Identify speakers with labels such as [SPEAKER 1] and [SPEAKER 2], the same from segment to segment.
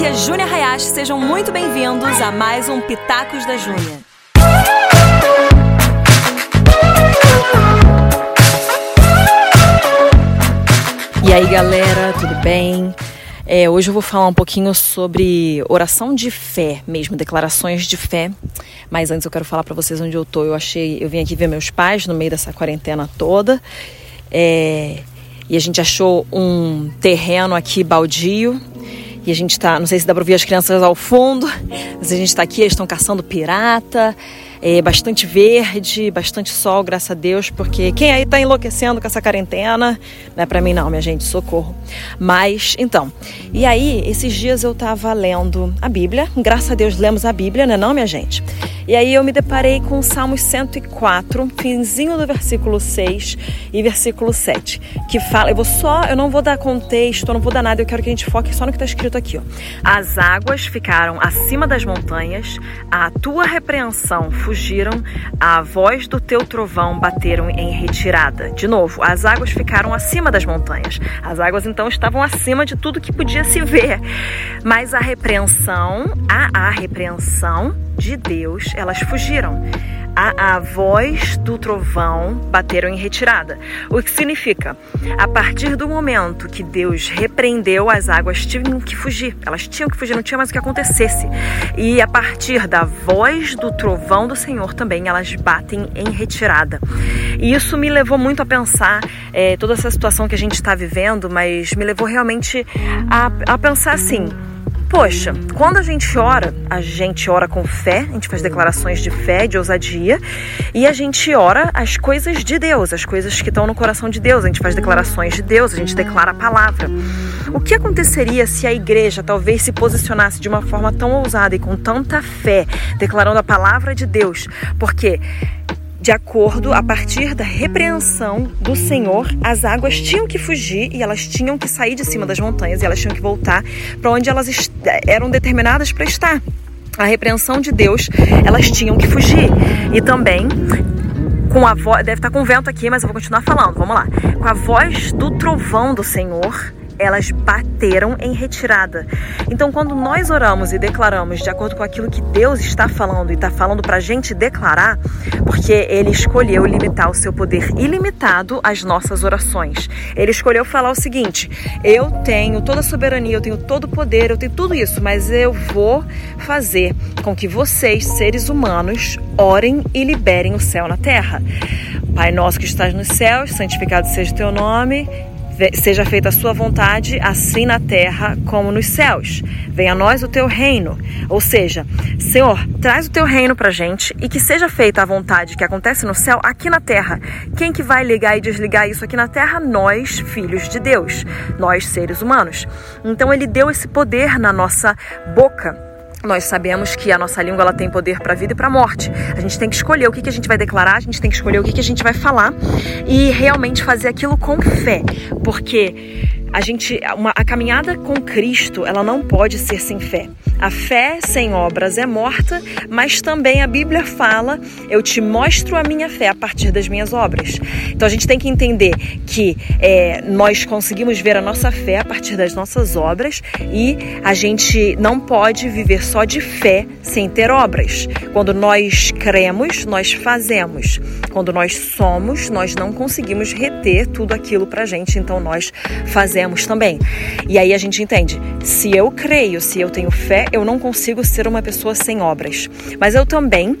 [SPEAKER 1] aqui é Júnia Hayashi, sejam muito bem-vindos a mais um Pitacos da Júnia. E aí galera, tudo bem? É, hoje eu vou falar um pouquinho sobre oração de fé mesmo, declarações de fé. Mas antes eu quero falar para vocês onde eu tô. Eu achei, eu vim aqui ver meus pais no meio dessa quarentena toda. É, e a gente achou um terreno aqui baldio. E a gente tá, não sei se dá para ouvir as crianças ao fundo, mas a gente está aqui, eles estão caçando pirata é, bastante verde, bastante sol, graças a Deus, porque quem aí está enlouquecendo com essa quarentena, não é para mim não, minha gente, socorro. Mas, então, e aí, esses dias eu estava lendo a Bíblia, graças a Deus lemos a Bíblia, né não, minha gente? E aí eu me deparei com o Salmos 104, finzinho do versículo 6 e versículo 7, que fala, eu vou só, eu não vou dar contexto, eu não vou dar nada, eu quero que a gente foque só no que está escrito aqui, ó. As águas ficaram acima das montanhas, a tua repreensão fugiram, a voz do teu trovão bateram em retirada. De novo, as águas ficaram acima das montanhas. As águas então estavam acima de tudo que podia se ver. Mas a repreensão, a, a repreensão de Deus, elas fugiram a, a voz do trovão bateram em retirada. O que significa? A partir do momento que Deus repreendeu, as águas tinham que fugir. Elas tinham que fugir, não tinha mais o que acontecesse. E a partir da voz do trovão do Senhor também, elas batem em retirada. E isso me levou muito a pensar é, toda essa situação que a gente está vivendo, mas me levou realmente a, a pensar assim Poxa, quando a gente ora, a gente ora com fé, a gente faz declarações de fé, de ousadia, e a gente ora as coisas de Deus, as coisas que estão no coração de Deus, a gente faz declarações de Deus, a gente declara a palavra. O que aconteceria se a igreja talvez se posicionasse de uma forma tão ousada e com tanta fé, declarando a palavra de Deus? Porque de acordo a partir da repreensão do Senhor, as águas tinham que fugir e elas tinham que sair de cima das montanhas e elas tinham que voltar para onde elas eram determinadas para estar. A repreensão de Deus, elas tinham que fugir. E também com a voz, deve estar com vento aqui, mas eu vou continuar falando. Vamos lá. Com a voz do trovão do Senhor, elas bateram em retirada. Então, quando nós oramos e declaramos de acordo com aquilo que Deus está falando e está falando para a gente declarar, porque Ele escolheu limitar o seu poder ilimitado às nossas orações. Ele escolheu falar o seguinte: eu tenho toda a soberania, eu tenho todo o poder, eu tenho tudo isso, mas eu vou fazer com que vocês, seres humanos, orem e liberem o céu na terra. Pai nosso que estás nos céus, santificado seja o teu nome seja feita a sua vontade, assim na terra como nos céus. Venha a nós o teu reino. Ou seja, Senhor, traz o teu reino pra gente e que seja feita a vontade que acontece no céu aqui na terra. Quem que vai ligar e desligar isso aqui na terra? Nós, filhos de Deus, nós seres humanos. Então ele deu esse poder na nossa boca nós sabemos que a nossa língua ela tem poder para a vida e para a morte. A gente tem que escolher o que, que a gente vai declarar, a gente tem que escolher o que, que a gente vai falar e realmente fazer aquilo com fé, porque a gente, uma, a caminhada com Cristo, ela não pode ser sem fé. A fé sem obras é morta, mas também a Bíblia fala: eu te mostro a minha fé a partir das minhas obras. Então a gente tem que entender que é, nós conseguimos ver a nossa fé a partir das nossas obras e a gente não pode viver só de fé sem ter obras. Quando nós cremos, nós fazemos. Quando nós somos, nós não conseguimos reter tudo aquilo pra gente, então nós fazemos também. E aí a gente entende: se eu creio, se eu tenho fé, eu não consigo ser uma pessoa sem obras. Mas eu também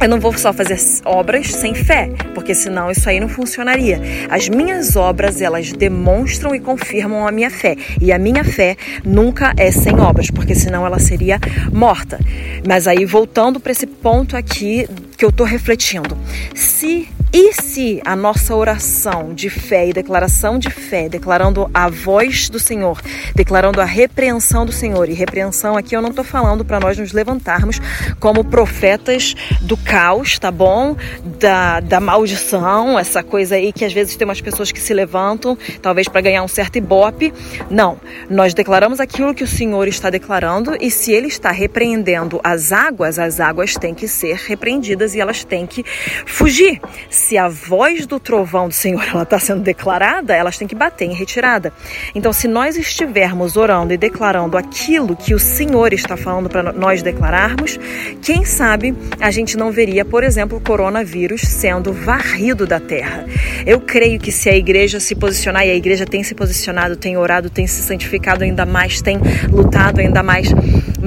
[SPEAKER 1] eu não vou só fazer obras sem fé, porque senão isso aí não funcionaria. As minhas obras, elas demonstram e confirmam a minha fé. E a minha fé nunca é sem obras, porque senão ela seria morta. Mas aí, voltando para esse ponto aqui que eu estou refletindo. Se e se a nossa oração de fé e declaração de fé, declarando a voz do Senhor, declarando a repreensão do Senhor, e repreensão aqui eu não estou falando para nós nos levantarmos como profetas do caos, tá bom? Da, da maldição, essa coisa aí que às vezes tem umas pessoas que se levantam, talvez para ganhar um certo ibope. Não, nós declaramos aquilo que o Senhor está declarando e se ele está repreendendo as águas, as águas têm que ser repreendidas e elas têm que fugir se a voz do trovão do Senhor está sendo declarada, elas têm que bater em retirada. Então, se nós estivermos orando e declarando aquilo que o Senhor está falando para nós declararmos, quem sabe a gente não veria, por exemplo, o coronavírus sendo varrido da terra. Eu creio que se a igreja se posicionar, e a igreja tem se posicionado, tem orado, tem se santificado ainda mais, tem lutado ainda mais,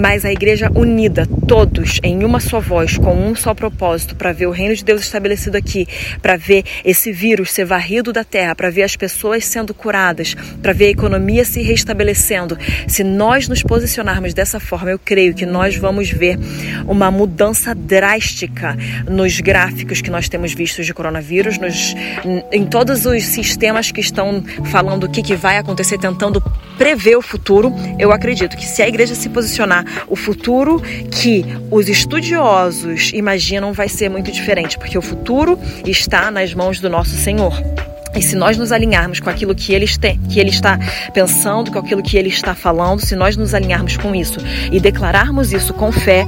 [SPEAKER 1] mas a igreja unida, todos em uma só voz, com um só propósito, para ver o reino de Deus estabelecido aqui, para ver esse vírus ser varrido da terra, para ver as pessoas sendo curadas, para ver a economia se restabelecendo. Se nós nos posicionarmos dessa forma, eu creio que nós vamos ver uma mudança drástica nos gráficos que nós temos vistos de coronavírus, nos, em todos os sistemas que estão falando o que, que vai acontecer, tentando prever o futuro. Eu acredito que se a igreja se posicionar, o futuro que os estudiosos imaginam vai ser muito diferente, porque o futuro está nas mãos do nosso Senhor. E se nós nos alinharmos com aquilo que ele, tem, que ele está pensando, com aquilo que ele está falando, se nós nos alinharmos com isso e declararmos isso com fé,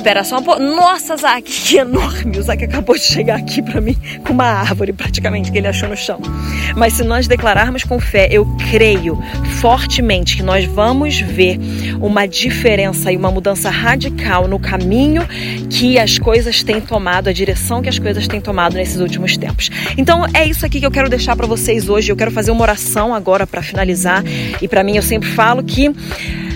[SPEAKER 1] Espera só um pouco. Nossa, Zac, que enorme! O Zac acabou de chegar aqui para mim com uma árvore, praticamente, que ele achou no chão. Mas se nós declararmos com fé, eu creio fortemente que nós vamos ver uma diferença e uma mudança radical no caminho que as coisas têm tomado, a direção que as coisas têm tomado nesses últimos tempos. Então é isso aqui que eu quero deixar para vocês hoje. Eu quero fazer uma oração agora para finalizar. E para mim eu sempre falo que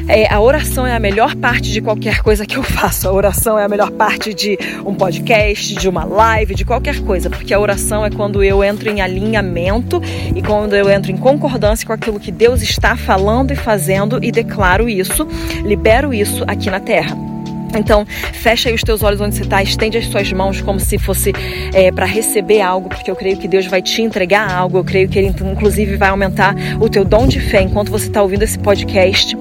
[SPEAKER 1] é, a oração é a melhor parte de qualquer coisa que eu faço. A oração é a melhor parte de um podcast, de uma live, de qualquer coisa, porque a oração é quando eu entro em alinhamento e quando eu entro em concordância com aquilo que Deus está falando e fazendo e declaro isso, libero isso aqui na terra. Então, fecha aí os teus olhos onde você está, estende as suas mãos como se fosse é, para receber algo, porque eu creio que Deus vai te entregar algo. Eu creio que Ele, inclusive, vai aumentar o teu dom de fé enquanto você está ouvindo esse podcast.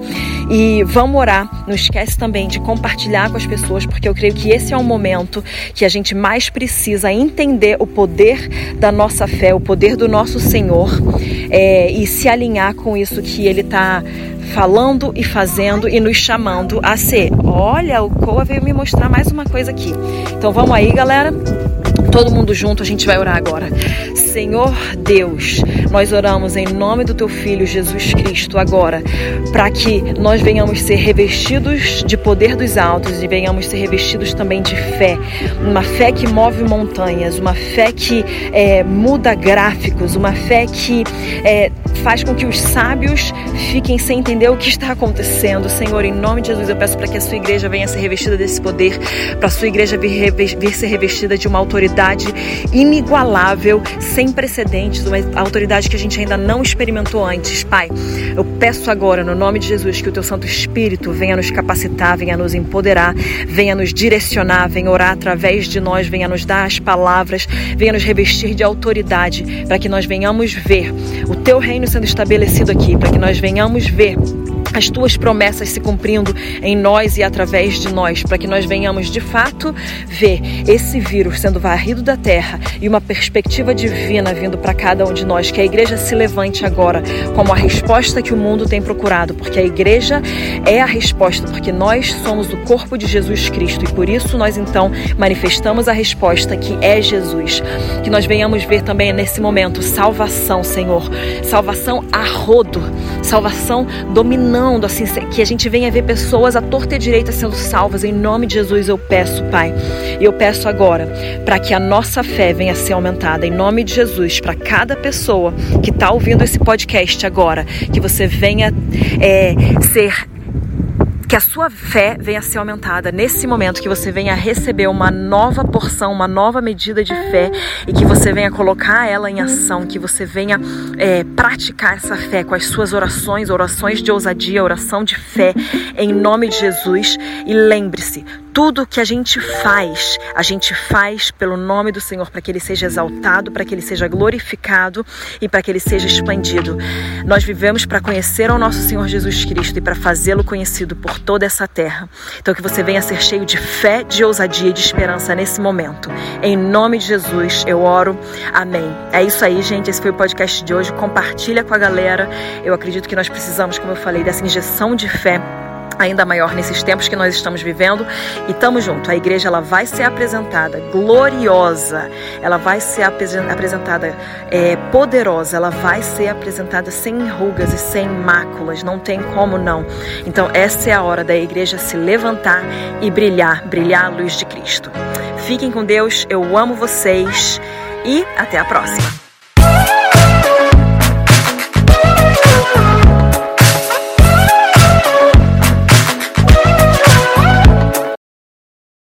[SPEAKER 1] E vamos orar. Não esquece também de compartilhar com as pessoas, porque eu creio que esse é o momento que a gente mais precisa entender o poder da nossa fé, o poder do nosso Senhor é, e se alinhar com isso que Ele está falando e fazendo e nos chamando a ser. Olha, o Coa veio me mostrar mais uma coisa aqui. Então vamos aí, galera. Todo mundo junto, a gente vai orar agora. Senhor Deus, nós oramos em nome do teu filho Jesus Cristo agora, para que nós venhamos ser revestidos de poder dos altos e venhamos ser revestidos também de fé, uma fé que move montanhas, uma fé que é, muda gráficos, uma fé que é, faz com que os sábios fiquem sem entender o que está acontecendo. Senhor, em nome de Jesus, eu peço para que a sua igreja venha ser revestida desse poder, para a sua igreja vir, vir ser revestida de uma autoridade inigualável, sem sem precedentes, uma autoridade que a gente ainda não experimentou antes. Pai, eu peço agora, no nome de Jesus, que o teu Santo Espírito venha nos capacitar, venha nos empoderar, venha nos direcionar, venha orar através de nós, venha nos dar as palavras, venha nos revestir de autoridade, para que nós venhamos ver o teu reino sendo estabelecido aqui, para que nós venhamos ver as tuas promessas se cumprindo em nós e através de nós, para que nós venhamos de fato ver esse vírus sendo varrido da terra e uma perspectiva divina vindo para cada um de nós. Que a igreja se levante agora como a resposta que o mundo tem procurado, porque a igreja é a resposta, porque nós somos o corpo de Jesus Cristo e por isso nós então manifestamos a resposta que é Jesus. Que nós venhamos ver também nesse momento salvação, Senhor, salvação a rodo, salvação dominante assim, que a gente venha ver pessoas à torta e direita sendo salvas. Em nome de Jesus eu peço, Pai. E eu peço agora para que a nossa fé venha a ser aumentada. Em nome de Jesus, para cada pessoa que está ouvindo esse podcast agora, que você venha é, ser que a sua fé venha a ser aumentada nesse momento, que você venha receber uma nova porção, uma nova medida de fé e que você venha colocar ela em ação, que você venha é, praticar essa fé com as suas orações, orações de ousadia, oração de fé, em nome de Jesus. E lembre-se, tudo que a gente faz, a gente faz pelo nome do Senhor, para que ele seja exaltado, para que ele seja glorificado e para que ele seja expandido. Nós vivemos para conhecer ao nosso Senhor Jesus Cristo e para fazê-lo conhecido por toda essa terra. Então que você venha ser cheio de fé, de ousadia e de esperança nesse momento. Em nome de Jesus, eu oro. Amém. É isso aí, gente. Esse foi o podcast de hoje. Compartilha com a galera. Eu acredito que nós precisamos, como eu falei, dessa injeção de fé ainda maior nesses tempos que nós estamos vivendo e estamos junto. A igreja ela vai ser apresentada gloriosa, ela vai ser apresentada é, poderosa, ela vai ser apresentada sem rugas e sem máculas, não tem como não. Então essa é a hora da igreja se levantar e brilhar, brilhar a luz de Cristo. Fiquem com Deus, eu amo vocês e até a próxima.